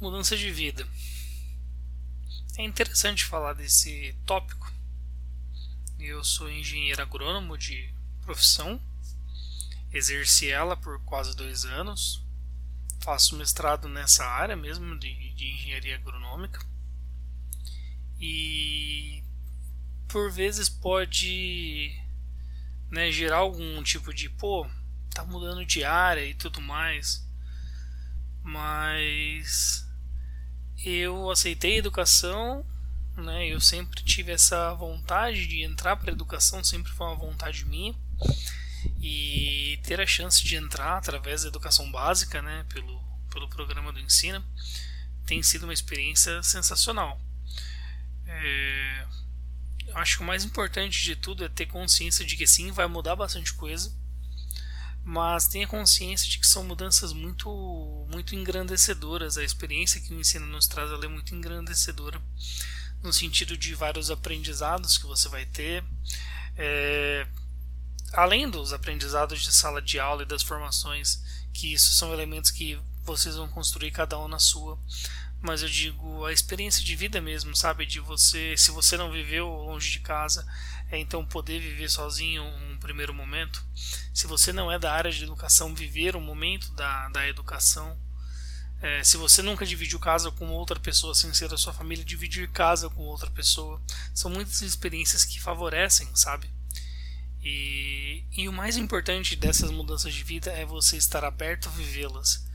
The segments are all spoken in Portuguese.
Mudança de vida. É interessante falar desse tópico. Eu sou engenheiro agrônomo de profissão, exerci ela por quase dois anos, faço mestrado nessa área mesmo de, de engenharia agronômica e por vezes pode né, gerar algum tipo de pô, tá mudando de área e tudo mais, mas eu aceitei a educação, né? Eu sempre tive essa vontade de entrar para a educação, sempre foi uma vontade minha. E ter a chance de entrar através da educação básica, né, pelo, pelo programa do Ensina, tem sido uma experiência sensacional. É, acho que o mais importante de tudo é ter consciência de que sim, vai mudar bastante coisa, mas tenha consciência de que são mudanças muito muito engrandecedoras. A experiência que o ensino nos traz é muito engrandecedora no sentido de vários aprendizados que você vai ter. É, além dos aprendizados de sala de aula e das formações, que isso são elementos que vocês vão construir cada um na sua, mas eu digo a experiência de vida mesmo, sabe? De você, se você não viveu longe de casa, é então poder viver sozinho um primeiro momento. Se você não é da área de educação, viver o momento da, da educação. É, se você nunca dividiu casa com outra pessoa sem ser da sua família, dividir casa com outra pessoa. São muitas experiências que favorecem, sabe? E, e o mais importante dessas mudanças de vida é você estar aberto a vivê-las,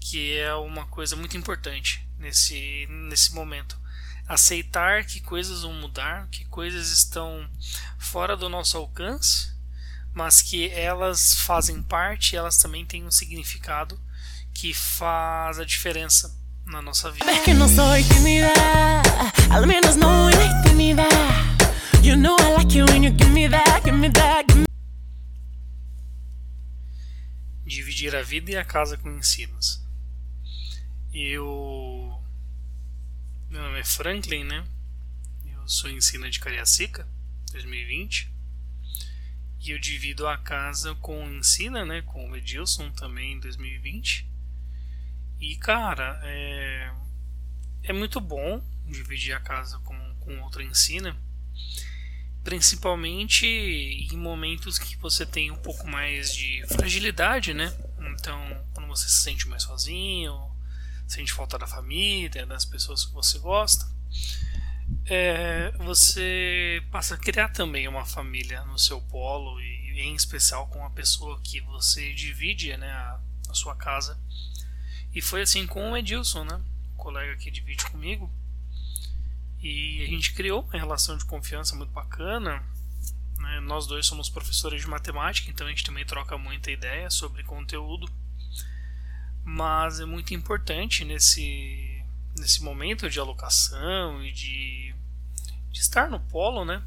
que é uma coisa muito importante nesse, nesse momento. Aceitar que coisas vão mudar, que coisas estão fora do nosso alcance, mas que elas fazem parte, elas também têm um significado que faz a diferença na nossa vida. Dividir a vida e a casa com ensinos. Eu meu nome é Franklin, né? Eu sou ensina de Cariacica, 2020. E eu divido a casa com o Ensina, né? Com o Edilson também em 2020. E cara, é, é muito bom dividir a casa com, com outra Ensina. Principalmente em momentos que você tem um pouco mais de fragilidade, né? Então, quando você se sente mais sozinho, sente falta da família, das pessoas que você gosta, é, você passa a criar também uma família no seu polo e em especial com a pessoa que você divide né, a, a sua casa. E foi assim com o Edilson, né, o colega que divide comigo. E a gente criou uma relação de confiança muito bacana. Né? Nós dois somos professores de matemática, então a gente também troca muita ideia sobre conteúdo mas é muito importante nesse, nesse momento de alocação e de, de estar no polo, né?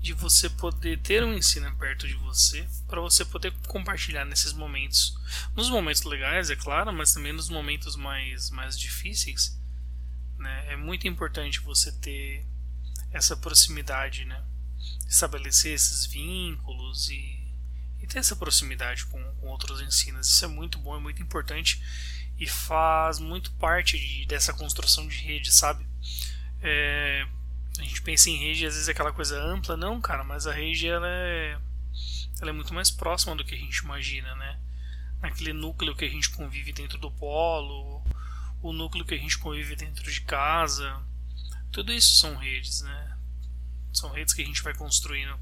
De você poder ter um ensino perto de você, para você poder compartilhar nesses momentos. Nos momentos legais, é claro, mas também nos momentos mais, mais difíceis. Né? É muito importante você ter essa proximidade, né? Estabelecer esses vínculos e e ter essa proximidade com, com outros ensinos. Isso é muito bom, é muito importante e faz muito parte de, dessa construção de rede, sabe? É, a gente pensa em rede às vezes é aquela coisa ampla, não, cara, mas a rede ela é, ela é muito mais próxima do que a gente imagina, né? Naquele núcleo que a gente convive dentro do polo, o núcleo que a gente convive dentro de casa, tudo isso são redes, né? São redes que a gente vai construindo